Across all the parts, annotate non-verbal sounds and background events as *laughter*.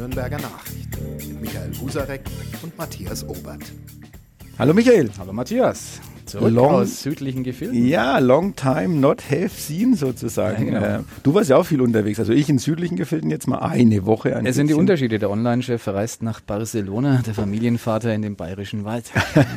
Nürnberger Nachricht mit Michael Husarek und Matthias Obert. Hallo Michael. Hallo Matthias. Zurück long, aus südlichen Gefilden. Ja, long time not have seen sozusagen. Ja, genau. Äh, du warst ja auch viel unterwegs. Also ich in südlichen Gefilden jetzt mal eine Woche. Ein es sind die Unterschiede. Der Online-Chef reist nach Barcelona, der Familienvater in den bayerischen Wald.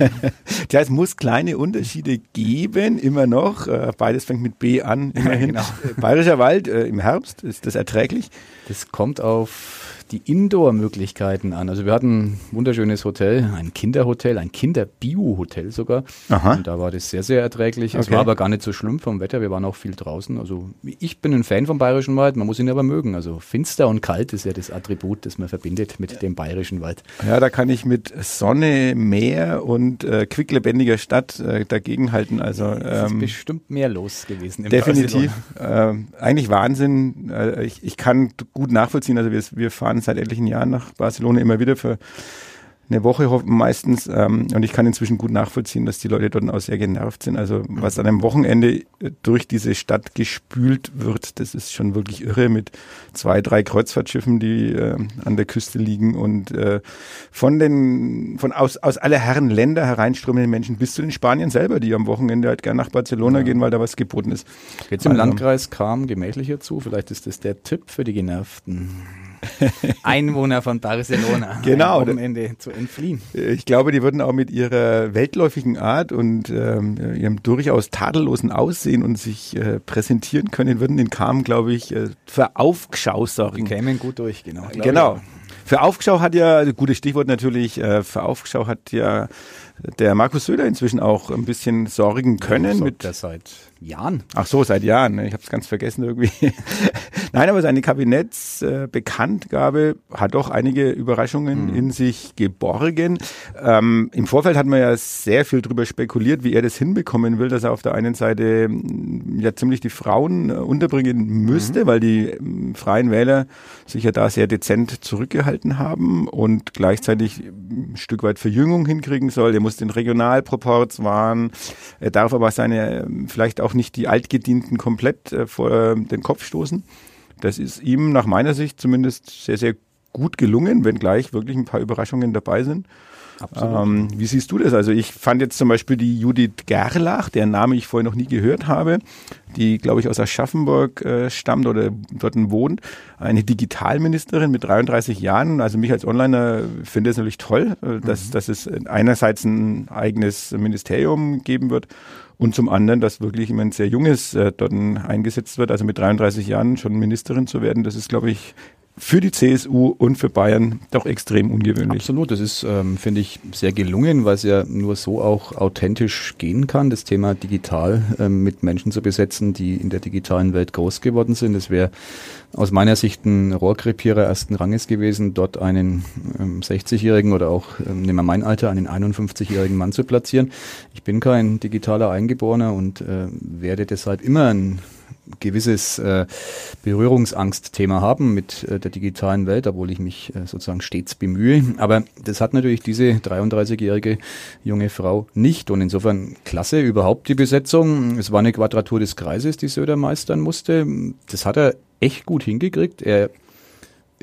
*laughs* Tja, es muss kleine Unterschiede geben, immer noch. Äh, beides fängt mit B an, immerhin. *laughs* genau. Bayerischer Wald äh, im Herbst, ist das erträglich? Das kommt auf die Indoor-Möglichkeiten an. Also wir hatten ein wunderschönes Hotel, ein Kinderhotel, ein Kinder-Bio-Hotel sogar. Aha. Und da war das sehr, sehr erträglich. Okay. Es war aber gar nicht so schlimm vom Wetter. Wir waren auch viel draußen. Also ich bin ein Fan vom Bayerischen Wald. Man muss ihn aber mögen. Also finster und kalt ist ja das Attribut, das man verbindet mit dem Bayerischen Wald. Ja, da kann ich mit Sonne, Meer und äh, quicklebendiger Stadt äh, dagegenhalten. Also ähm, es ist ähm, bestimmt mehr los gewesen. Im definitiv. Äh, eigentlich Wahnsinn. Äh, ich, ich kann gut nachvollziehen. Also wir, wir fahren seit etlichen Jahren nach Barcelona immer wieder für eine Woche meistens. Ähm, und ich kann inzwischen gut nachvollziehen, dass die Leute dort auch sehr genervt sind. Also was an einem Wochenende durch diese Stadt gespült wird, das ist schon wirklich irre mit zwei, drei Kreuzfahrtschiffen, die äh, an der Küste liegen und äh, von den, von aus, aus aller Herren Länder hereinströmenden Menschen bis zu den Spaniern selber, die am Wochenende halt gerne nach Barcelona ja. gehen, weil da was geboten ist. Jetzt im also, Landkreis kam gemächlicher zu. Vielleicht ist das der Tipp für die Genervten. *laughs* Einwohner von Barcelona genau, am Ende zu entfliehen. Ich glaube, die würden auch mit ihrer weltläufigen Art und ähm, ihrem durchaus tadellosen Aussehen und sich äh, präsentieren können, würden den Kam, glaube ich, äh, für Aufschau sorgen. Die kämen gut durch, genau. Genau. Für Aufschau hat ja, gutes Stichwort natürlich, äh, für Aufschau hat ja der Markus Söder inzwischen auch ein bisschen sorgen können. Ja, mit der seit Jahren. Ach so, seit Jahren. Ne? Ich habe es ganz vergessen irgendwie. Nein, aber seine Kabinettsbekanntgabe hat doch einige Überraschungen mhm. in sich geborgen. Ähm, Im Vorfeld hat man ja sehr viel darüber spekuliert, wie er das hinbekommen will, dass er auf der einen Seite mm, ja ziemlich die Frauen äh, unterbringen müsste, mhm. weil die äh, freien Wähler sich ja da sehr dezent zurückgehalten haben und gleichzeitig ein Stück weit Verjüngung hinkriegen soll. Er muss den Regionalproports wahren. Er darf aber seine vielleicht auch nicht die Altgedienten komplett äh, vor äh, den Kopf stoßen. Das ist ihm nach meiner Sicht zumindest sehr, sehr gut gelungen, wenngleich wirklich ein paar Überraschungen dabei sind. Ähm, wie siehst du das? Also ich fand jetzt zum Beispiel die Judith Gerlach, deren Name ich vorher noch nie gehört habe, die, glaube ich, aus Aschaffenburg äh, stammt oder dort wohnt, eine Digitalministerin mit 33 Jahren. Also mich als Onliner finde es natürlich toll, äh, dass, mhm. dass es einerseits ein eigenes Ministerium geben wird und zum anderen, dass wirklich jemand sehr Junges äh, dort eingesetzt wird, also mit 33 Jahren schon Ministerin zu werden, das ist, glaube ich, für die CSU und für Bayern doch extrem ungewöhnlich. Absolut, das ist, ähm, finde ich, sehr gelungen, weil es ja nur so auch authentisch gehen kann, das Thema digital ähm, mit Menschen zu besetzen, die in der digitalen Welt groß geworden sind. Das wäre aus meiner Sicht ein Rohrkrepierer ersten Ranges gewesen, dort einen ähm, 60-jährigen oder auch, ähm, nehmen wir mein Alter, einen 51-jährigen Mann zu platzieren. Ich bin kein digitaler Eingeborener und äh, werde deshalb immer ein gewisses äh, Berührungsangstthema haben mit äh, der digitalen Welt, obwohl ich mich äh, sozusagen stets bemühe. Aber das hat natürlich diese 33-jährige junge Frau nicht. Und insofern klasse überhaupt die Besetzung. Es war eine Quadratur des Kreises, die Söder meistern musste. Das hat er echt gut hingekriegt. Er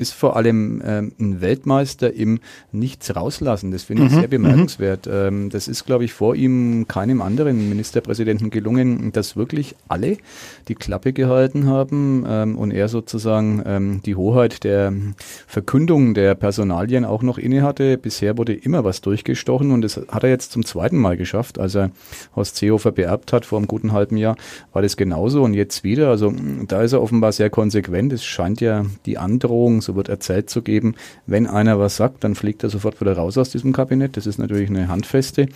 ist vor allem ähm, ein Weltmeister im Nichts rauslassen. Das finde ich mhm. sehr bemerkenswert. Mhm. Ähm, das ist, glaube ich, vor ihm keinem anderen Ministerpräsidenten gelungen, dass wirklich alle die Klappe gehalten haben ähm, und er sozusagen ähm, die Hoheit der Verkündung der Personalien auch noch innehatte. Bisher wurde immer was durchgestochen und das hat er jetzt zum zweiten Mal geschafft. Als er Horst Seehofer beerbt hat vor einem guten halben Jahr, war das genauso und jetzt wieder. Also da ist er offenbar sehr konsequent. Es scheint ja die Androhung, so wird erzählt zu geben, wenn einer was sagt, dann fliegt er sofort wieder raus aus diesem Kabinett. Das ist natürlich eine handfeste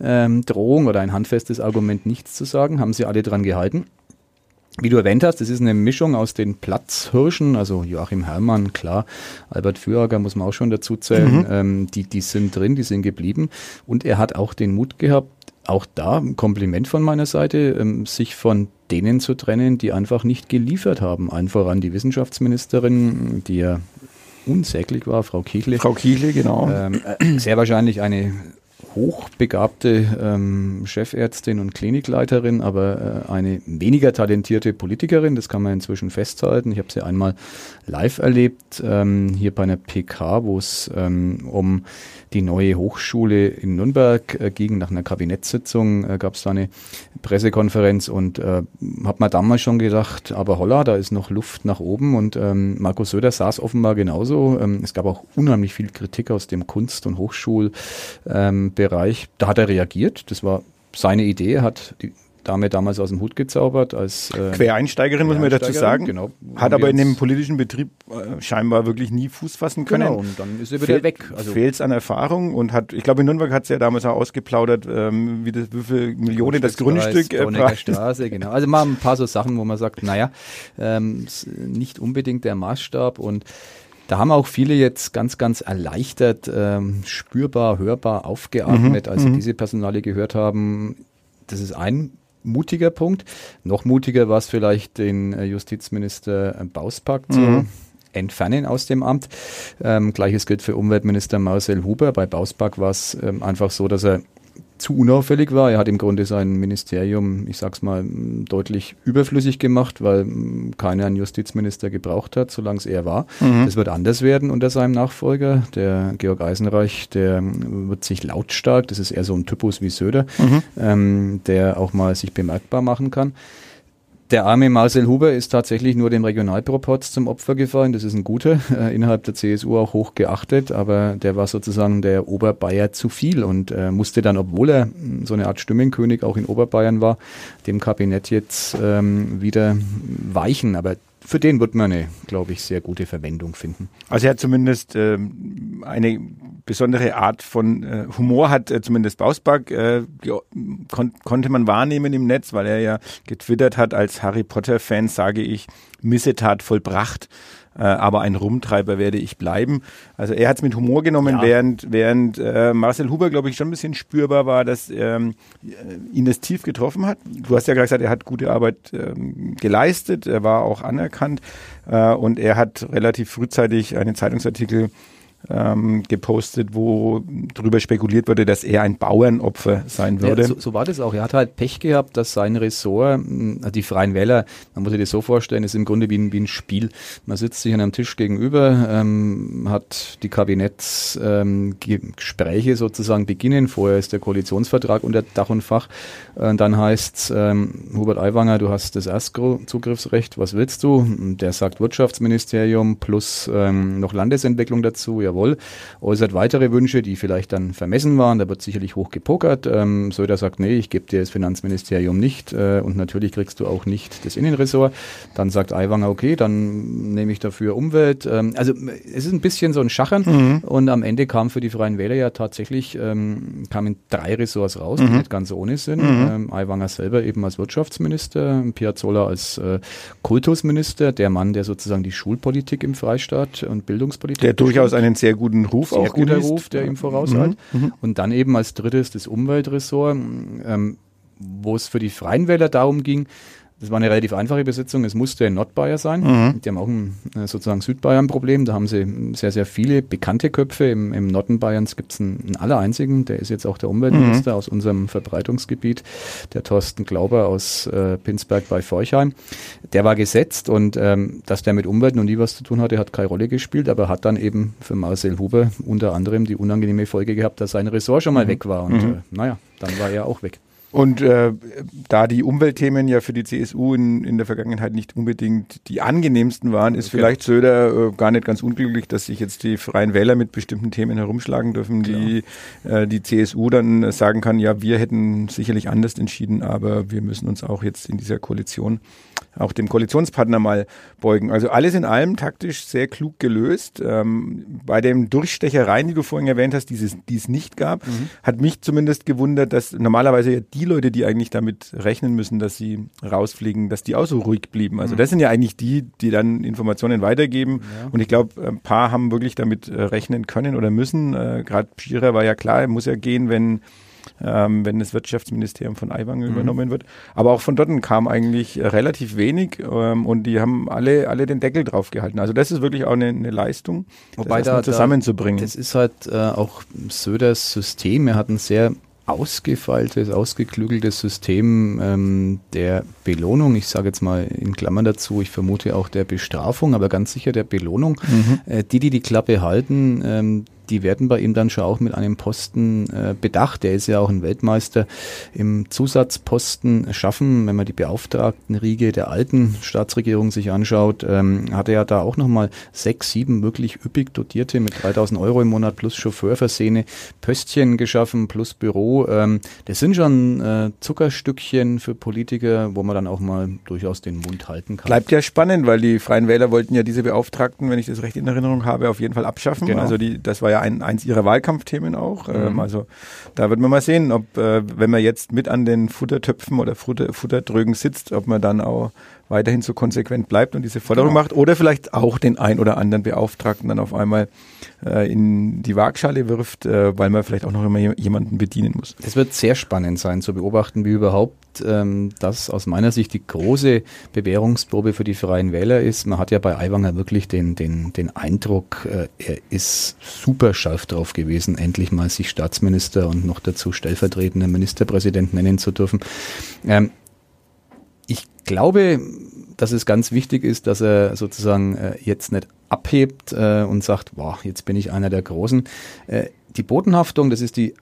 ähm, Drohung oder ein handfestes Argument, nichts zu sagen. Haben sie alle dran gehalten. Wie du erwähnt hast, das ist eine Mischung aus den Platzhirschen, also Joachim Herrmann, klar, Albert Führager muss man auch schon dazu zählen, mhm. ähm, die, die sind drin, die sind geblieben. Und er hat auch den Mut gehabt, auch da ein Kompliment von meiner Seite, ähm, sich von denen zu trennen, die einfach nicht geliefert haben. Allen voran die Wissenschaftsministerin, die ja unsäglich war, Frau Kichle. Frau Kichle, genau. Ähm, äh, sehr wahrscheinlich eine hochbegabte ähm, Chefärztin und Klinikleiterin, aber äh, eine weniger talentierte Politikerin. Das kann man inzwischen festhalten. Ich habe sie einmal live erlebt, ähm, hier bei einer PK, wo es ähm, um die neue Hochschule in Nürnberg äh, ging. Nach einer Kabinettssitzung äh, gab es da eine Pressekonferenz und äh, habe mir damals schon gedacht, aber holla, da ist noch Luft nach oben und ähm, Markus Söder saß offenbar genauso. Ähm, es gab auch unheimlich viel Kritik aus dem Kunst- und Hochschulbereich. Ähm, da hat er reagiert. Das war seine Idee, hat die Dame damals aus dem Hut gezaubert als äh, Quereinsteigerin, muss man dazu sagen. Genau. Hat aber in dem politischen Betrieb äh, scheinbar wirklich nie Fuß fassen können. Genau, und dann ist er wieder Fehl, weg. Also fehlt es an Erfahrung und hat, ich glaube in Nürnberg hat es ja damals auch ausgeplaudert, ähm, wie, das, wie viel Millionen das Grundstück äh, Straße, genau. Also mal ein paar so Sachen, wo man sagt, naja, ähm, nicht unbedingt der Maßstab und da haben auch viele jetzt ganz, ganz erleichtert, ähm, spürbar, hörbar aufgeatmet, mhm, als sie mhm. diese Personale gehört haben. Das ist ein mutiger Punkt. Noch mutiger war es vielleicht, den äh, Justizminister äh, Bauspack zu mhm. entfernen aus dem Amt. Ähm, Gleiches gilt für Umweltminister Marcel Huber. Bei Bauspack war es ähm, einfach so, dass er zu unauffällig war. Er hat im Grunde sein Ministerium, ich sag's mal, deutlich überflüssig gemacht, weil keiner einen Justizminister gebraucht hat, solange es er war. Mhm. Das wird anders werden unter seinem Nachfolger. Der Georg Eisenreich, der wird sich lautstark, das ist eher so ein Typus wie Söder, mhm. ähm, der auch mal sich bemerkbar machen kann. Der arme Marcel Huber ist tatsächlich nur dem Regionalproporz zum Opfer gefallen. Das ist ein guter, *laughs* äh, innerhalb der CSU auch hoch geachtet, aber der war sozusagen der Oberbayer zu viel und äh, musste dann, obwohl er hm, so eine Art Stimmenkönig auch in Oberbayern war, dem Kabinett jetzt ähm, wieder weichen. Aber für den wird man eine, glaube ich, sehr gute Verwendung finden. Also er hat zumindest ähm, eine besondere Art von äh, Humor, hat äh, zumindest Bausback, äh, kon konnte man wahrnehmen im Netz, weil er ja getwittert hat, als Harry Potter-Fan sage ich, Missetat vollbracht äh, aber ein Rumtreiber werde ich bleiben. Also er hat es mit Humor genommen, ja. während, während äh, Marcel Huber, glaube ich, schon ein bisschen spürbar war, dass ähm, ihn das tief getroffen hat. Du hast ja gerade gesagt, er hat gute Arbeit ähm, geleistet, er war auch anerkannt äh, und er hat relativ frühzeitig einen Zeitungsartikel ähm, gepostet, wo darüber spekuliert wurde, dass er ein Bauernopfer sein würde. Ja, so, so, war das auch. Er hat halt Pech gehabt, dass sein Ressort, hm, die Freien Wähler, man muss sich das so vorstellen, ist im Grunde wie ein, wie ein Spiel. Man sitzt sich an einem Tisch gegenüber, ähm, hat die Kabinettsgespräche ähm, sozusagen beginnen. Vorher ist der Koalitionsvertrag unter Dach und Fach. Äh, dann heißt ähm, Hubert Aiwanger, du hast das Erstzugriffsrecht, was willst du? Der sagt Wirtschaftsministerium plus ähm, noch Landesentwicklung dazu. Ja, jawohl, äußert weitere Wünsche, die vielleicht dann vermessen waren, da wird sicherlich hoch gepokert. Ähm, Söder sagt, nee, ich gebe dir das Finanzministerium nicht äh, und natürlich kriegst du auch nicht das Innenressort. Dann sagt Aiwanger, okay, dann nehme ich dafür Umwelt. Ähm, also es ist ein bisschen so ein Schachern mhm. und am Ende kam für die Freien Wähler ja tatsächlich, ähm, kamen drei Ressorts raus, mhm. die nicht ganz ohne sind. Mhm. Ähm, Aiwanger selber eben als Wirtschaftsminister, Piazzolla als äh, Kultusminister, der Mann, der sozusagen die Schulpolitik im Freistaat und Bildungspolitik. Der durchaus einen sehr guten Ruf sehr auch guter genießt. Ruf, der ihm vorauseilt. Mhm, mhm. Und dann eben als drittes das Umweltressort, ähm, wo es für die Freien Wähler darum ging, das war eine relativ einfache Besetzung. Es musste in Nordbayern sein. Mhm. Die haben auch ein äh, sozusagen Südbayern-Problem. Da haben sie sehr, sehr viele bekannte Köpfe. Im, im Norden Bayerns gibt es einen, einen aller einzigen. Der ist jetzt auch der Umweltminister mhm. aus unserem Verbreitungsgebiet, der Thorsten Glauber aus äh, Pinsberg bei Forchheim. Der war gesetzt und ähm, dass der mit Umwelt noch nie was zu tun hatte, hat keine Rolle gespielt, aber hat dann eben für Marcel Huber unter anderem die unangenehme Folge gehabt, dass sein Ressort schon mal mhm. weg war. Und mhm. äh, naja, dann war er auch weg. Und äh, da die Umweltthemen ja für die CSU in, in der Vergangenheit nicht unbedingt die angenehmsten waren, ist okay. vielleicht Söder äh, gar nicht ganz unglücklich, dass sich jetzt die Freien Wähler mit bestimmten Themen herumschlagen dürfen, die äh, die CSU dann sagen kann, ja, wir hätten sicherlich anders entschieden, aber wir müssen uns auch jetzt in dieser Koalition auch dem Koalitionspartner mal beugen. Also alles in allem taktisch sehr klug gelöst. Ähm, bei den Durchstechereien, die du vorhin erwähnt hast, dieses, die es nicht gab, mhm. hat mich zumindest gewundert, dass normalerweise ja die Leute, die eigentlich damit rechnen müssen, dass sie rausfliegen, dass die auch so ruhig blieben. Also das sind ja eigentlich die, die dann Informationen weitergeben. Ja. Und ich glaube, ein paar haben wirklich damit äh, rechnen können oder müssen. Äh, Gerade Schierer war ja klar, er muss ja gehen, wenn ähm, wenn das Wirtschaftsministerium von Aiwanger Mhm. übernommen wird. Aber auch von dort kam eigentlich äh, relativ wenig ähm, und die haben alle, alle den Deckel drauf gehalten. Also das ist wirklich auch eine, eine Leistung, Wobei das da- erstmal da- zusammenzubringen. Das ist halt äh, auch Söders System. Er hat ein sehr ausgefeiltes, ausgeklügeltes System ähm, der Belohnung. Ich sage jetzt mal in Klammern dazu, ich vermute auch der Bestrafung, aber ganz sicher der Belohnung. Äh, die, die die Klappe halten, ähm, die werden bei ihm dann schon auch mit einem Posten äh, bedacht. Er ist ja auch ein Weltmeister im Zusatzposten schaffen. Wenn man die Beauftragtenriege der alten Staatsregierung sich anschaut, ähm, hat er ja da auch nochmal sechs, sieben wirklich üppig dotierte mit 3000 Euro im Monat plus Chauffeur versehene Pöstchen geschaffen plus Büro. Ähm, das sind schon äh, Zuckerstückchen für Politiker, wo man dann auch mal durchaus den Mund halten kann. Bleibt ja spannend, weil die Freien Wähler wollten ja diese Beauftragten, wenn ich das recht in Erinnerung habe, auf jeden Fall abschaffen. Genau. Also die, das war ja ein, eins ihrer Wahlkampfthemen auch. Mhm. Ähm, also da wird man mal sehen, ob, äh, wenn man jetzt mit an den Futtertöpfen oder Futter, Futtertrögen sitzt, ob man dann auch weiterhin so konsequent bleibt und diese Forderung Genau. macht oder vielleicht auch den ein oder anderen Beauftragten dann auf einmal äh, in die Waagschale wirft, äh, weil man vielleicht auch noch immer je- jemanden bedienen muss. Es wird sehr spannend sein zu beobachten, wie überhaupt ähm, das aus meiner Sicht die große Bewährungsprobe für die Freien Wähler ist. Man hat ja bei Aiwanger wirklich den, den, den Eindruck, äh, er ist super scharf drauf gewesen, endlich mal sich Staatsminister und noch dazu stellvertretender Ministerpräsident nennen zu dürfen. Ähm, ich glaube, dass es ganz wichtig ist, dass er sozusagen äh, jetzt nicht abhebt äh, und sagt, wow, jetzt bin ich einer der Großen. Äh, die Bodenhaftung, das ist die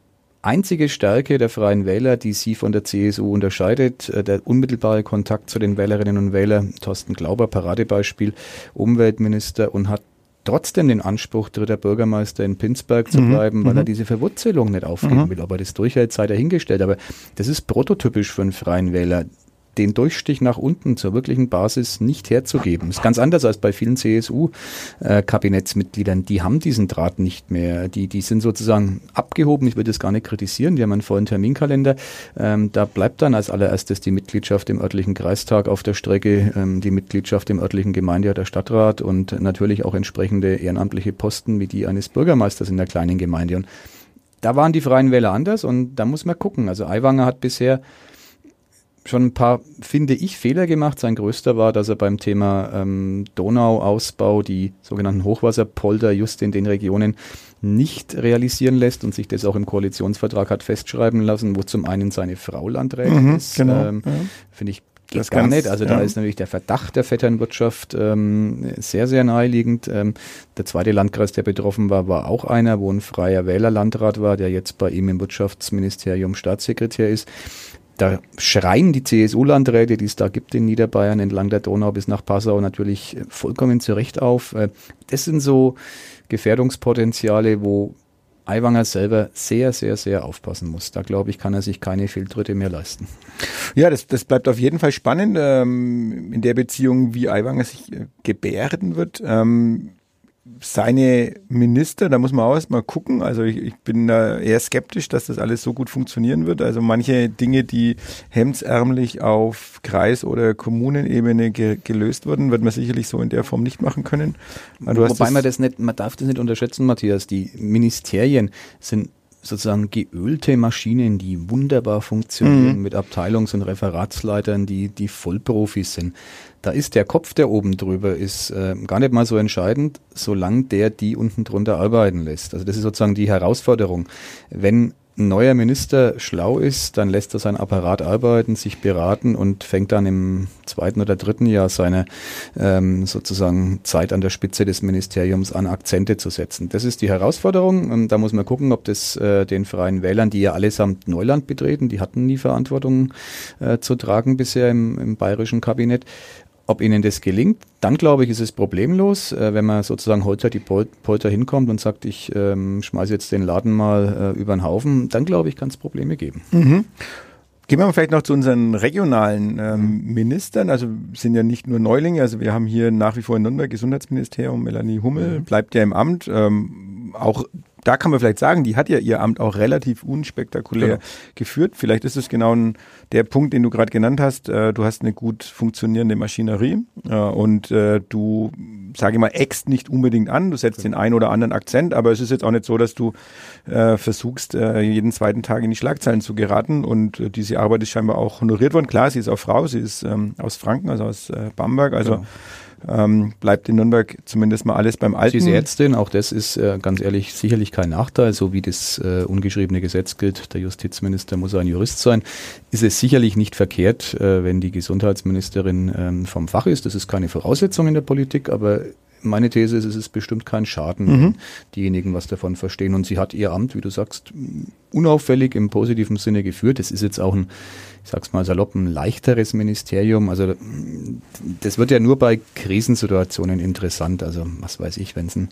einzige Stärke der Freien Wähler, die sie von der CSU unterscheidet. Äh, der unmittelbare Kontakt zu den Wählerinnen und Wählern, Thorsten Glauber, Paradebeispiel, Umweltminister und hat trotzdem den Anspruch, dritter Bürgermeister in Pinsberg zu Mhm, bleiben, weil mhm. er diese Verwurzelung nicht aufgeben Mhm. will. Ob er das durchhält, sei dahingestellt. Aber das ist prototypisch für einen freien Wähler den Durchstich nach unten zur wirklichen Basis nicht herzugeben. Ist ganz anders als bei vielen CSU-Kabinettsmitgliedern. Die haben diesen Draht nicht mehr. Die, die sind sozusagen abgehoben. Ich will das gar nicht kritisieren. Die haben einen vollen Terminkalender. Ähm, da bleibt dann als allererstes die Mitgliedschaft im örtlichen Kreistag auf der Strecke, ähm, die Mitgliedschaft im örtlichen Gemeinde- oder Stadtrat und natürlich auch entsprechende ehrenamtliche Posten wie die eines Bürgermeisters in der kleinen Gemeinde. Und da waren die Freien Wähler anders und da muss man gucken. Also Aiwanger hat bisher schon ein paar, finde ich, Fehler gemacht. Sein größter war, dass er beim Thema ähm, Donauausbau die sogenannten Hochwasserpolder just in den Regionen nicht realisieren lässt und sich das auch im Koalitionsvertrag hat festschreiben lassen, wo zum einen seine Frau Landrätin Mhm, ist. genau, Ähm, ja. Finde ich geht Das gar ganz- nicht. Also da ja. ist natürlich der Verdacht der Vetternwirtschaft ähm, sehr, sehr naheliegend. Ähm, der zweite Landkreis, der betroffen war, war auch einer, wo ein freier Wählerlandrat war, der jetzt bei ihm im Wirtschaftsministerium Staatssekretär ist. Da schreien die CSU-Landräte, die es da gibt in Niederbayern, entlang der Donau bis nach Passau, natürlich vollkommen zu Recht auf. Äh, Das sind so Gefährdungspotenziale, wo Aiwanger selber sehr, sehr, sehr aufpassen muss. Da glaube ich, kann er sich keine Fehltritte mehr leisten. Ja, das, das bleibt auf jeden Fall spannend ähm, in der Beziehung, wie Aiwanger sich äh, gebärden wird. Ähm, seine Minister, da muss man auch erstmal gucken. Also ich, ich bin da eher skeptisch, dass das alles so gut funktionieren wird. Also manche Dinge, die hemdsärmlich auf Kreis- oder Kommunenebene ge gelöst wurden, wird man sicherlich so in der Form nicht machen können. Du Wobei man das nicht, man darf das nicht unterschätzen, Matthias. Die Ministerien sind sozusagen geölte Maschinen, die wunderbar funktionieren Mhm. mit Abteilungs- und Referatsleitern, die, die Vollprofis sind. Da ist der Kopf, der oben drüber ist, äh, gar nicht mal so entscheidend, solange der die unten drunter arbeiten lässt. Also das ist sozusagen die Herausforderung. Wenn ein neuer Minister schlau ist, dann lässt er seinen Apparat arbeiten, sich beraten und fängt dann im zweiten oder dritten Jahr seine ähm, sozusagen Zeit an der Spitze des Ministeriums an, Akzente zu setzen. Das ist die Herausforderung. Da muss man gucken, ob das äh, den freien Wählern, die ja allesamt Neuland betreten, die hatten nie Verantwortung äh, zu tragen bisher im, im bayerischen Kabinett, ob ihnen das gelingt, dann glaube ich, ist es problemlos, äh, wenn man sozusagen Holter die Pol Polter hinkommt und sagt, ich ähm, schmeiße jetzt den Laden mal äh, über den Haufen, dann glaube ich, kann es Probleme geben. Mhm. Gehen wir mal vielleicht noch zu unseren regionalen ähm, Ministern. Also sind ja nicht nur Neulinge. Also wir haben hier nach wie vor in Nürnberg Gesundheitsministerium. Melanie Hummel bleibt ja im Amt. Ähm, auch da kann man vielleicht sagen, die hat ja ihr Amt auch relativ unspektakulär Genau. geführt. Vielleicht ist es genau ein, der Punkt, den du gerade genannt hast. Äh, du hast eine gut funktionierende Maschinerie äh, und äh, du sage ich mal, ext nicht unbedingt an. Du setzt den einen oder anderen Akzent, aber es ist jetzt auch nicht so, dass du äh, versuchst, äh, jeden zweiten Tag in die Schlagzeilen zu geraten. Und äh, diese Arbeit ist scheinbar auch honoriert worden. Klar, sie ist auch Frau, sie ist ähm, aus Franken, also aus Bamberg. Also ja ähm, bleibt in Nürnberg zumindest mal alles beim Alten. Sie ist Ärztin, auch das ist äh, ganz ehrlich sicherlich kein Nachteil, so wie das äh, ungeschriebene Gesetz gilt, der Justizminister muss ein Jurist sein, ist es sicherlich nicht verkehrt, äh, wenn die Gesundheitsministerin ähm, vom Fach ist. Das ist keine Voraussetzung in der Politik, aber meine These ist, es ist bestimmt kein Schaden, mhm. diejenigen was davon verstehen. Und sie hat ihr Amt, wie du sagst, unauffällig im positiven Sinne geführt. Das ist jetzt auch ein, ich sag's mal salopp, ein leichteres Ministerium. Also das wird ja nur bei Krisensituationen interessant. Also was weiß ich, wenn es ein,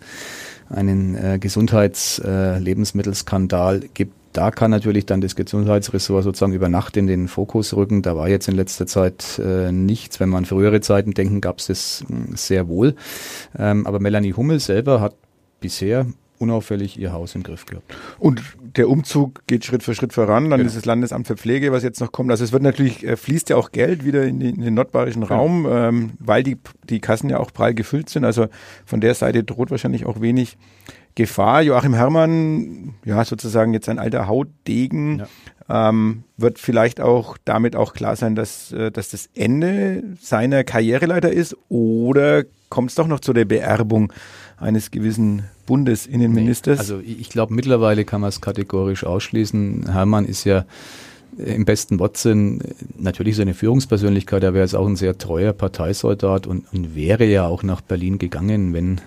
einen äh, Gesundheits-Lebensmittelskandal äh, gibt, da kann natürlich dann das Gesundheitsressort sozusagen über Nacht in den Fokus rücken. Da war jetzt in letzter Zeit äh, nichts. Wenn man an frühere Zeiten denken, gab es das mh, sehr wohl. Ähm, aber Melanie Hummel selber hat bisher unauffällig ihr Haus im Griff gehabt. Und der Umzug geht Schritt für Schritt voran. Dann genau. ist das Landesamt für Pflege, was jetzt noch kommt. Also es wird natürlich, äh, fließt ja auch Geld wieder in, die, in den nordbayerischen genau. Raum, ähm, weil die, die Kassen ja auch prall gefüllt sind. Also von der Seite droht wahrscheinlich auch wenig Gefahr. Joachim Herrmann, ja, sozusagen jetzt ein alter Hautdegen, ja. ähm, wird vielleicht auch damit auch klar sein, dass, äh, dass das Ende seiner Karriereleiter ist oder kommt es doch noch zu der Beerbung eines gewissen Bundesinnenministers? Nee, also ich glaube, mittlerweile kann man es kategorisch ausschließen. Herrmann ist ja im besten Wortsinn natürlich seine Führungspersönlichkeit, er wäre jetzt auch ein sehr treuer Parteisoldat und, und wäre ja auch nach Berlin gegangen, wenn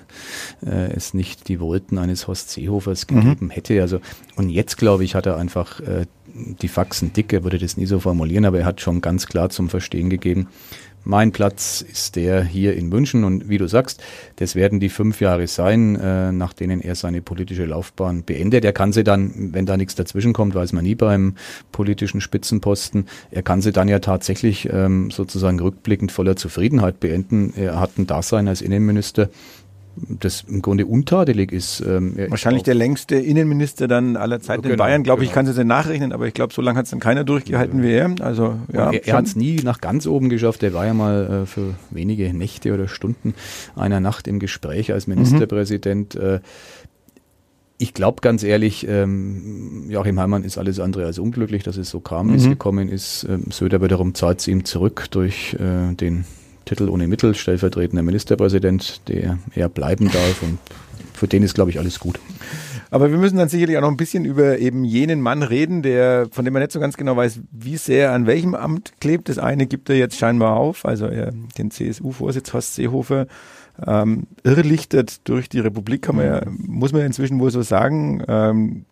äh, es nicht die Wollten eines Horst Seehofers mhm. gegeben mhm. hätte. Also und jetzt glaube ich, hat er einfach äh, die Faxen dick, er würde das nie so formulieren, aber er hat schon ganz klar zum Verstehen gegeben, mein Platz ist der hier in München und wie du sagst, das werden die fünf Jahre sein, äh, nach denen er seine politische Laufbahn beendet. Er kann sie dann, wenn da nichts dazwischen kommt, weiß man nie beim politischen Spitzenposten, er kann sie dann ja tatsächlich ähm, sozusagen rückblickend voller Zufriedenheit beenden. Er hat ein Dasein als Innenminister, das im Grunde untadelig ist. Ähm, Wahrscheinlich der längste Innenminister dann aller Zeiten genau, in Bayern, glaube genau. ich, kann es jetzt nachrechnen, aber ich glaube, so lange hat es dann keiner durchgehalten ja. wie er. Also, ja, er, er hat es nie nach ganz oben geschafft. Er war ja mal äh, für wenige Nächte oder Stunden einer Nacht im Gespräch als Ministerpräsident. Mhm. Äh, ich glaube ganz ehrlich, ähm, Joachim Heimann ist alles andere als unglücklich, dass es so kam, mhm. wie es gekommen ist. Ähm, Söder wiederum zahlt es ihm zurück durch äh, den Titel ohne Mittel, stellvertretender Ministerpräsident, der er bleiben darf und für den ist, glaube ich, alles gut. Aber wir müssen dann sicherlich auch noch ein bisschen über eben jenen Mann reden, der, von dem man nicht so ganz genau weiß, wie sehr an welchem Amt klebt. Das eine gibt er jetzt scheinbar auf, also er, den CSU-Vorsitz Horst Seehofer ähm, irrlichtert durch die Republik, kann man ja, muss man inzwischen wohl so sagen. Ähm,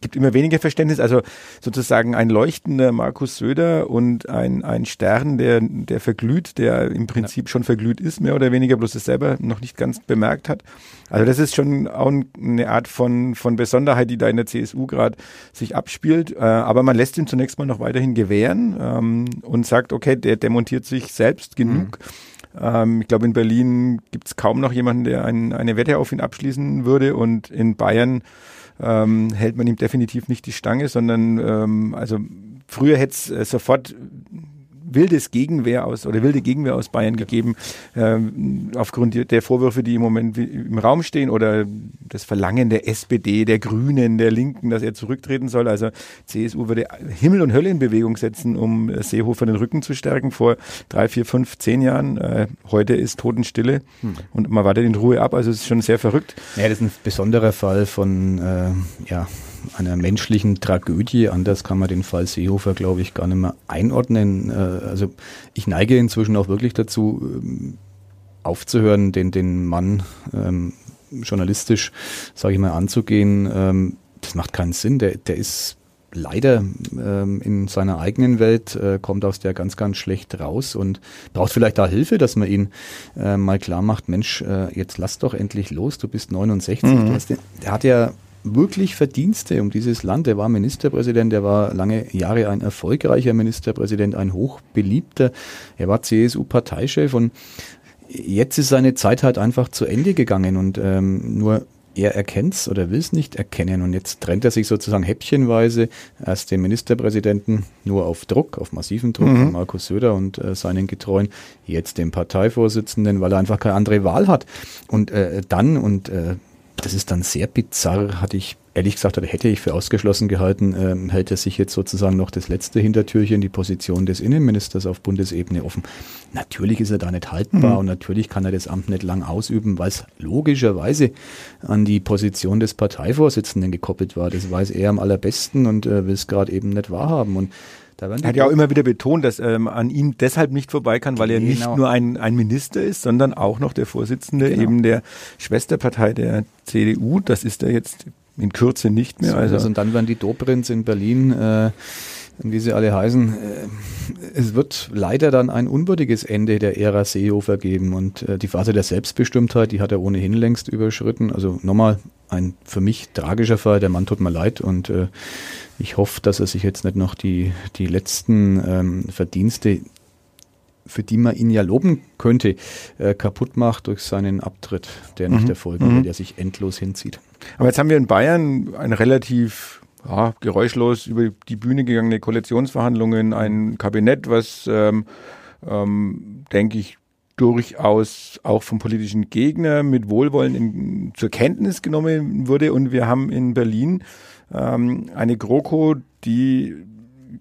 gibt immer weniger Verständnis. Also sozusagen ein leuchtender Markus Söder und ein, ein Stern, der, der verglüht, der im Prinzip ja. schon verglüht ist, mehr oder weniger, bloß es selber noch nicht ganz bemerkt hat. Also das ist schon auch eine Art von, von Besonderheit, die da in der CSU gerade sich abspielt. Äh, aber man lässt ihn zunächst mal noch weiterhin gewähren ähm, und sagt, okay, der demontiert sich selbst genug. Mhm ähm, ich glaube, in Berlin gibt es kaum noch jemanden, der ein, eine Wette auf ihn abschließen würde. Und in Bayern ähm, hält man ihm definitiv nicht die Stange, sondern ähm, also früher hätte es äh, sofort wildes Gegenwehr aus oder wilde Gegenwehr aus Bayern gegeben, ähm, aufgrund der Vorwürfe, die im Moment im Raum stehen oder das Verlangen der SPD, der Grünen, der Linken, dass er zurücktreten soll. Also CSU würde Himmel und Hölle in Bewegung setzen, um Seehofer den Rücken zu stärken vor drei, vier, fünf, zehn Jahren. Äh, heute ist Totenstille hm. und man wartet in Ruhe ab. Also es ist schon sehr verrückt. Ja, das ist ein besonderer Fall von äh, ja, einer menschlichen Tragödie. Anders kann man den Fall Seehofer, glaube ich, gar nicht mehr einordnen. Äh, also ich neige inzwischen auch wirklich dazu, ähm, aufzuhören, den, den Mann ähm, journalistisch, sage ich mal, anzugehen. Ähm, das macht keinen Sinn. Der, der ist leider ähm, in seiner eigenen Welt, äh, kommt aus der ganz, ganz schlecht raus und braucht vielleicht da Hilfe, dass man ihn äh, mal klar macht, Mensch, äh, jetzt lass doch endlich los, du bist 69. Mhm. Den, der hat ja wirklich Verdienste um dieses Land. Er war Ministerpräsident, er war lange Jahre ein erfolgreicher Ministerpräsident, ein hochbeliebter. Er war CSU-Parteichef und jetzt ist seine Zeit halt einfach zu Ende gegangen und ähm, nur er erkennt es oder will es nicht erkennen und jetzt trennt er sich sozusagen häppchenweise erst den Ministerpräsidenten nur auf Druck, auf massiven Druck mhm. von Markus Söder und äh, seinen Getreuen, jetzt den Parteivorsitzenden, weil er einfach keine andere Wahl hat. Und äh, dann, und äh, das ist dann sehr bizarr, hatte ich ehrlich gesagt, oder hätte ich für ausgeschlossen gehalten, ähm, hält er sich jetzt sozusagen noch das letzte Hintertürchen, die Position des Innenministers auf Bundesebene offen. Natürlich ist er da nicht haltbar mhm. und natürlich kann er das Amt nicht lang ausüben, weil es logischerweise an die Position des Parteivorsitzenden gekoppelt war. Das weiß er am allerbesten und äh, will es gerade eben nicht wahrhaben. Und er hat ja auch immer wieder betont, dass ähm, an ihm deshalb nicht vorbei kann, weil genau. er nicht genau. nur ein, ein Minister ist, sondern auch noch der Vorsitzende genau. eben der Schwesterpartei der CDU. Das ist er jetzt in Kürze nicht mehr. So, also, also und dann werden die Dobrins in Berlin, äh, wie sie alle heißen, äh, es wird leider dann ein unwürdiges Ende der Ära Seehofer geben und äh, die Phase der Selbstbestimmtheit, die hat er ohnehin längst überschritten. Also nochmal ein für mich tragischer Fall. Der Mann tut mir leid und äh, ich hoffe, dass er sich jetzt nicht noch die, die letzten ähm, Verdienste für die man ihn ja loben könnte, äh, kaputt macht durch seinen Abtritt, der mhm. nicht erfolgen mhm. will, der sich endlos hinzieht. Aber jetzt haben wir in Bayern ein relativ ja, geräuschlos über die Bühne gegangene Koalitionsverhandlungen, ein Kabinett, was, ähm, ähm, denke ich, durchaus auch vom politischen Gegner mit Wohlwollen in, zur Kenntnis genommen wurde. Und wir haben in Berlin ähm, eine GroKo, die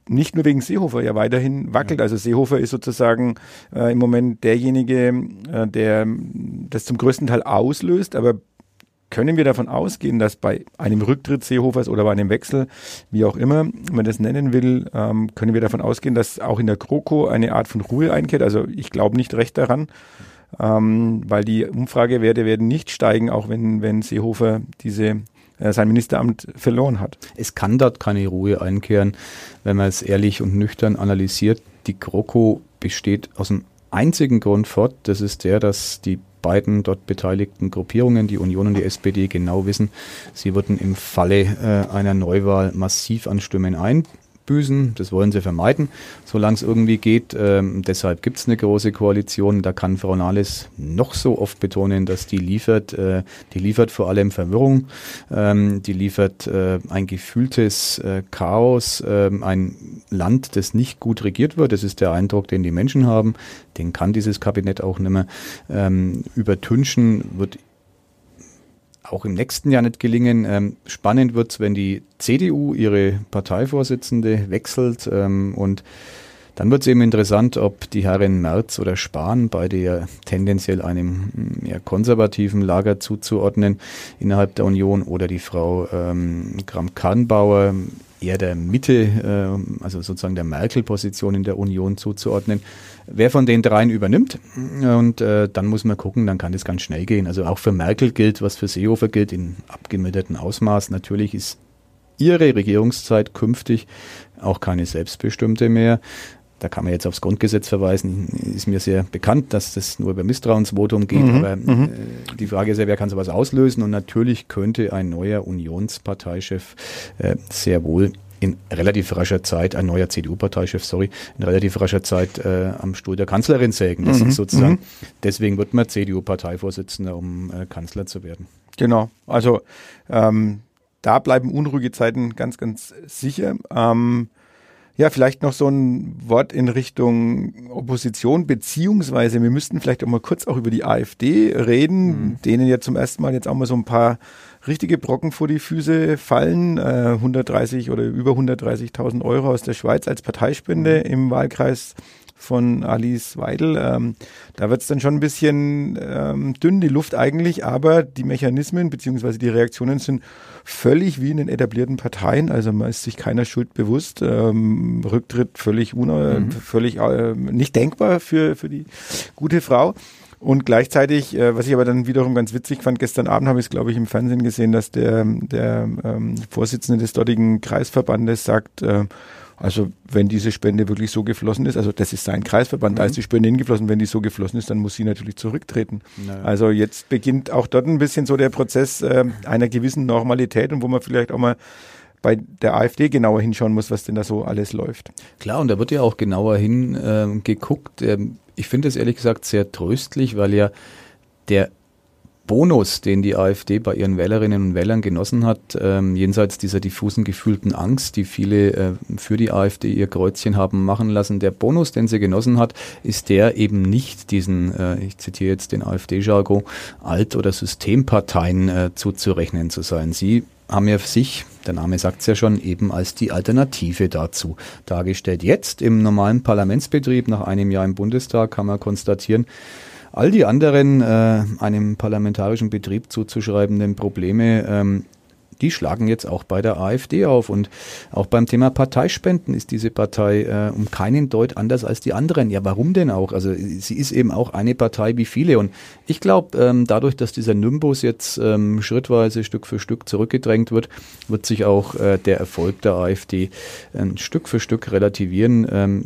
nicht nur wegen Seehofer ja weiterhin wackelt. Also Seehofer ist sozusagen äh, im Moment derjenige, äh, der das zum größten Teil auslöst, aber können wir davon ausgehen, dass bei einem Rücktritt Seehofers oder bei einem Wechsel, wie auch immer man das nennen will, ähm, können wir davon ausgehen, dass auch in der GroKo eine Art von Ruhe einkehrt? Also ich glaube nicht recht daran, ähm, weil die Umfragewerte werden nicht steigen, auch wenn, wenn Seehofer diese äh, sein Ministeramt verloren hat. Es kann dort keine Ruhe einkehren, wenn man es ehrlich und nüchtern analysiert. Die GroKo besteht aus einem einzigen Grund fort, das ist der, dass die beiden dort beteiligten Gruppierungen, die Union und die SPD, genau wissen, sie würden im Falle äh, einer Neuwahl massiv an Stimmen ein einbüßen. Das wollen sie vermeiden, solange es irgendwie geht. Ähm, deshalb gibt es eine große Koalition. Da kann Frau Nahles noch so oft betonen, dass die liefert. Äh, die liefert vor allem Verwirrung. Ähm, die liefert äh, ein gefühltes äh, Chaos. Ähm, ein Land, das nicht gut regiert wird. Das ist der Eindruck, den die Menschen haben. Den kann dieses Kabinett auch nicht mehr ähm, übertünchen. Wird auch im nächsten Jahr nicht gelingen. Ähm, spannend wird es, wenn die CDU ihre Parteivorsitzende wechselt ähm, und dann wird es eben interessant, ob die Herren Merz oder Spahn, beide ja tendenziell einem hm, eher konservativen Lager zuzuordnen innerhalb der Union, oder die Frau ähm, Kramp-Karrenbauer eher der Mitte, äh, also sozusagen der Merkel-Position in der Union zuzuordnen, wer von den dreien übernimmt. Und äh, dann muss man gucken, dann kann das ganz schnell gehen. Also auch für Merkel gilt, was für Seehofer gilt, in abgemildertem Ausmaß. Natürlich ist ihre Regierungszeit künftig auch keine selbstbestimmte mehr. Da kann man jetzt aufs Grundgesetz verweisen. Ist mir sehr bekannt, dass das nur über Misstrauensvotum geht. Mhm, aber mhm. äh, die Frage ist ja, wer kann sowas auslösen? Und natürlich könnte ein neuer Unionsparteichef äh, sehr wohl in relativ rascher Zeit, ein neuer CDU-Parteichef, sorry, in relativ rascher Zeit äh, am Stuhl der Kanzlerin sägen. Das mhm, ist sozusagen, mhm. deswegen wird man CDU-Parteivorsitzender, um äh, Kanzler zu werden. Genau, also ähm, da bleiben unruhige Zeiten ganz, ganz sicher. Ähm, ja, vielleicht noch so ein Wort in Richtung Opposition, beziehungsweise wir müssten vielleicht auch mal kurz auch über die AfD reden, mhm. denen ja zum ersten Mal jetzt auch mal so ein paar richtige Brocken vor die Füße fallen. Äh, 130 oder über 130.000 Euro aus der Schweiz als Parteispende mhm. im Wahlkreis von Alice Weidel. Ähm, da wird es dann schon ein bisschen ähm, dünn, die Luft eigentlich, aber die Mechanismen bzw. die Reaktionen sind völlig wie in den etablierten Parteien. Also man ist sich keiner Schuld bewusst. Ähm, Rücktritt völlig, mhm. völlig äh, nicht denkbar für, für die gute Frau. Und gleichzeitig, äh, was ich aber dann wiederum ganz witzig fand, gestern Abend habe ich es, glaube ich, im Fernsehen gesehen, dass der, der ähm, Vorsitzende des dortigen Kreisverbandes sagt, äh, also wenn diese Spende wirklich so geflossen ist, also das ist sein Kreisverband, mhm. da ist die Spende hingeflossen, wenn die so geflossen ist, dann muss sie natürlich zurücktreten. Naja. Also jetzt beginnt auch dort ein bisschen so der Prozess äh, einer gewissen Normalität und wo man vielleicht auch mal bei der AfD genauer hinschauen muss, was denn da so alles läuft. Klar, und da wird ja auch genauer hingeguckt. Ähm, ich finde es ehrlich gesagt sehr tröstlich, weil ja der Bonus, den die AfD bei ihren Wählerinnen und Wählern genossen hat, ähm, jenseits dieser diffusen gefühlten Angst, die viele äh, für die AfD ihr Kreuzchen haben machen lassen, der Bonus, den sie genossen hat, ist der eben nicht diesen, äh, ich zitiere jetzt den AfD-Jargon, Alt- oder Systemparteien äh, zuzurechnen zu sein. Sie haben ja sich, der Name sagt es ja schon, eben als die Alternative dazu dargestellt. Jetzt im normalen Parlamentsbetrieb, nach einem Jahr im Bundestag, kann man konstatieren, all die anderen äh, einem parlamentarischen Betrieb zuzuschreibenden Probleme, ähm, die schlagen jetzt auch bei der AfD auf. Und auch beim Thema Parteispenden ist diese Partei äh, um keinen Deut anders als die anderen. Ja, warum denn auch? Also sie ist eben auch eine Partei wie viele. Und ich glaube, ähm, dadurch, dass dieser Nimbus jetzt ähm, schrittweise Stück für Stück zurückgedrängt wird, wird sich auch äh, der Erfolg der AfD ein Stück für Stück relativieren. Ähm,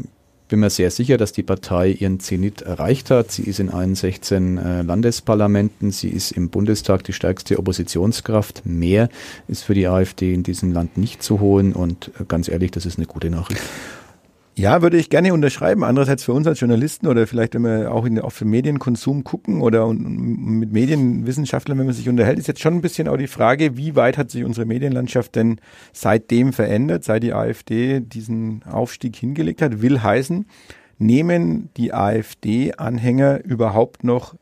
bin mir sehr sicher, dass die Partei ihren Zenit erreicht hat. Sie ist in allen 16 äh, Landesparlamenten, sie ist im Bundestag die stärkste Oppositionskraft. Mehr ist für die AfD in diesem Land nicht zu holen und äh, ganz ehrlich, das ist eine gute Nachricht. Ja, würde ich gerne unterschreiben. Andererseits für uns als Journalisten oder vielleicht, wenn wir auch, in, für Medienkonsum gucken oder mit Medienwissenschaftlern, wenn man sich unterhält, ist jetzt schon ein bisschen auch die Frage, wie weit hat sich unsere Medienlandschaft denn seitdem verändert, seit die AfD diesen Aufstieg hingelegt hat. Will heißen, nehmen die AfD-Anhänger überhaupt noch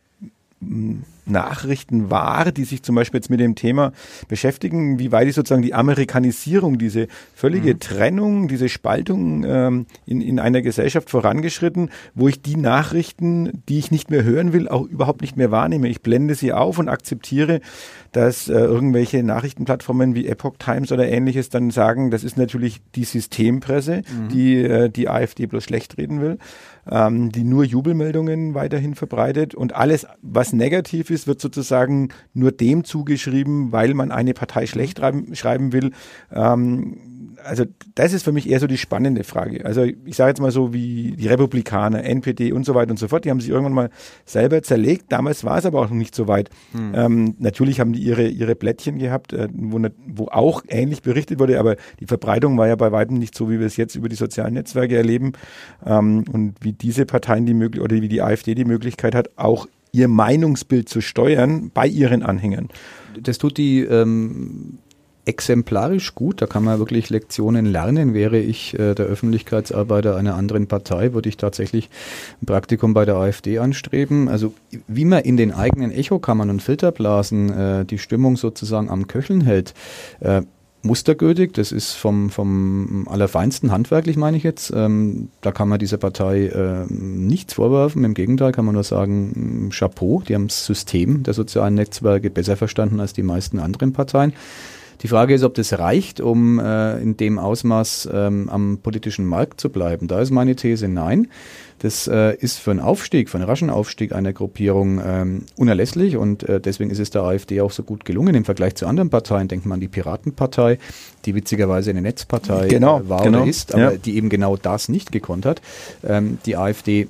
Nachrichten wahr, die sich zum Beispiel jetzt mit dem Thema beschäftigen, wie weit ist sozusagen die Amerikanisierung, diese völlige mhm. Trennung, diese Spaltung ähm, in, in einer Gesellschaft vorangeschritten, wo ich die Nachrichten, die ich nicht mehr hören will, auch überhaupt nicht mehr wahrnehme. Ich blende sie auf und akzeptiere, dass äh, irgendwelche Nachrichtenplattformen wie Epoch Times oder ähnliches dann sagen, das ist natürlich die Systempresse, mhm. die äh, die AfD bloß schlecht reden will ähm, die nur Jubelmeldungen weiterhin verbreitet und alles, was negativ ist, wird sozusagen nur dem zugeschrieben, weil man eine Partei schlecht schreiben will. Ähm, also das ist für mich eher so die spannende Frage. Also ich sage jetzt mal so wie die Republikaner, NPD und so weiter und so fort, die haben sich irgendwann mal selber zerlegt. Damals war es aber auch noch nicht so weit. Hm. Ähm, natürlich haben die ihre, ihre Blättchen gehabt, äh, wo, wo auch ähnlich berichtet wurde, aber die Verbreitung war ja bei weitem nicht so, wie wir es jetzt über die sozialen Netzwerke erleben. Ähm, und wie diese Parteien die Möglichkeit oder wie die AfD die Möglichkeit hat, auch ihr Meinungsbild zu steuern bei ihren Anhängern. Das tut die ähm, exemplarisch gut. Da kann man wirklich Lektionen lernen. Wäre ich äh, der Öffentlichkeitsarbeiter einer anderen Partei, würde ich tatsächlich ein Praktikum bei der AfD anstreben. Also wie man in den eigenen Echokammern und Filterblasen äh, die Stimmung sozusagen am Köcheln hält. Äh, mustergültig, das ist vom, vom allerfeinsten handwerklich, meine ich jetzt. Ähm, da kann man dieser Partei äh, nichts vorwerfen. Im Gegenteil kann man nur sagen, Chapeau, die haben das System der sozialen Netzwerke besser verstanden als die meisten anderen Parteien. Die Frage ist, ob das reicht, um äh, in dem Ausmaß ähm, am politischen Markt zu bleiben. Da ist meine These nein. Das äh, ist für einen Aufstieg, für einen raschen Aufstieg einer Gruppierung ähm, unerlässlich und äh, deswegen ist es der AfD auch so gut gelungen im Vergleich zu anderen Parteien. Denkt man an die Piratenpartei, die witzigerweise eine Netzpartei genau, äh, war genau, oder ist, aber ja. die eben genau das nicht gekonnt hat. Ähm, die AfD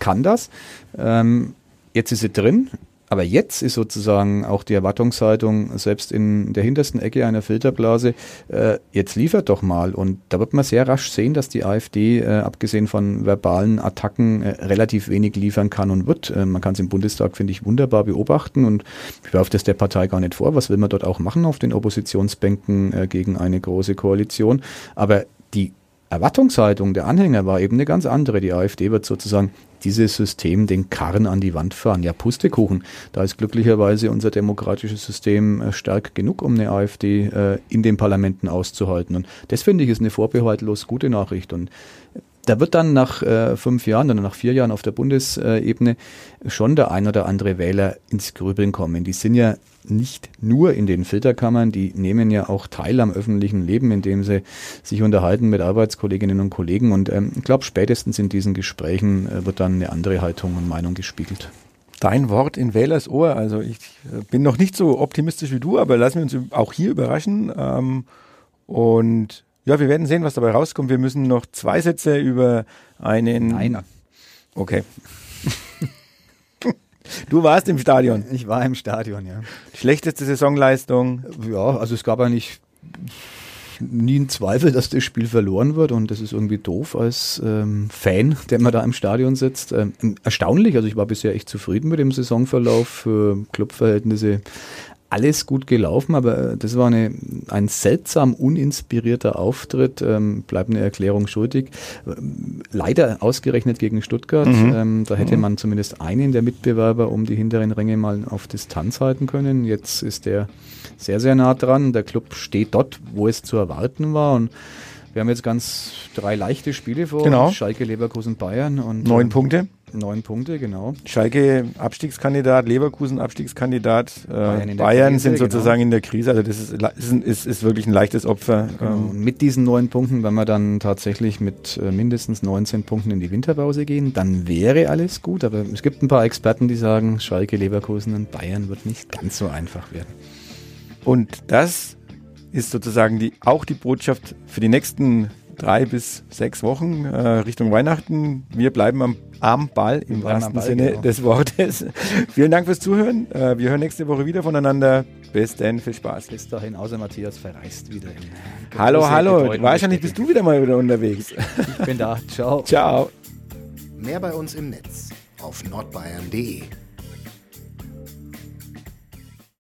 kann das. Ähm, jetzt ist sie drin. Aber jetzt ist sozusagen auch die Erwartungshaltung, selbst in der hintersten Ecke einer Filterblase, äh, jetzt liefert doch mal. Und da wird man sehr rasch sehen, dass die AfD, äh, abgesehen von verbalen Attacken, äh, relativ wenig liefern kann und wird. Äh, man kann es im Bundestag, finde ich, wunderbar beobachten. Und ich werfe das der Partei gar nicht vor. Was will man dort auch machen auf den Oppositionsbänken äh, gegen eine große Koalition? Aber die Erwartungshaltung der Anhänger war eben eine ganz andere. Die AfD wird sozusagen dieses System den Karren an die Wand fahren. Ja, Pustekuchen. Da ist glücklicherweise unser demokratisches System äh, stark genug, um eine AfD äh, in den Parlamenten auszuhalten. Und das finde ich ist eine vorbehaltlos gute Nachricht. Und da wird dann nach äh, fünf Jahren oder nach vier Jahren auf der Bundesebene schon der ein oder andere Wähler ins Grübeln kommen. Die sind ja nicht nur in den Filterkammern, die nehmen ja auch teil am öffentlichen Leben, indem sie sich unterhalten mit Arbeitskolleginnen und Kollegen. Und ähm, ich glaube, spätestens in diesen Gesprächen äh, wird dann eine andere Haltung und Meinung gespiegelt. Dein Wort in Wählers Ohr. Also ich äh, bin noch nicht so optimistisch wie du, aber lassen wir uns auch hier überraschen. Ähm, und ja, wir werden sehen, was dabei rauskommt. Wir müssen noch zwei Sätze über einen. Nein. Okay. Du warst im Stadion. Ich war im Stadion, ja. Schlechteste Saisonleistung? Ja, also es gab eigentlich nie einen Zweifel, dass das Spiel verloren wird und das ist irgendwie doof als ähm, Fan, der man da im Stadion sitzt. Ähm, erstaunlich, also ich war bisher echt zufrieden mit dem Saisonverlauf für Clubverhältnisse alles gut gelaufen, aber äh, das war eine, ein seltsam uninspirierter Auftritt, ähm, bleibt eine Erklärung schuldig. Ähm, leider ausgerechnet gegen Stuttgart. Mhm. Ähm, da hätte mhm. man zumindest einen der Mitbewerber um die hinteren Ränge mal auf Distanz halten können. Jetzt ist der sehr, sehr nah dran. Der Club steht dort, wo es zu erwarten war. Und wir haben jetzt ganz drei leichte Spiele vor. Genau. Schalke, Leverkusen, Bayern. Und, Neun ähm, Punkte. Neun Punkte, genau. Schalke Abstiegskandidat, Leverkusen Abstiegskandidat, äh, Bayern, Bayern Krise, sind sozusagen genau. in der Krise. Also das ist, ist, ist, wirklich ein leichtes Opfer. Genau. Ähm. Mit diesen neun Punkten, wenn wir dann tatsächlich mit äh, mindestens 19 Punkten in die Winterpause gehen, dann wäre alles gut. Aber es gibt ein paar Experten, die sagen, Schalke, Leverkusen und Bayern wird nicht ganz so einfach werden. Und das ist sozusagen die, auch die Botschaft für die nächsten drei bis sechs Wochen äh, Richtung Weihnachten. Wir bleiben am, am Ball im wahrsten Ball, Sinne genau. des Wortes. *laughs* Vielen Dank fürs Zuhören. Äh, wir hören nächste Woche wieder voneinander. Bis dann, viel Spaß. Bis dahin, außer Matthias verreist wieder. hallo, hallo. Wahrscheinlich bist du wieder mal wieder unterwegs. Ich bin da. Ciao. *laughs* Ciao. Mehr bei uns im Netz auf nordbayern.de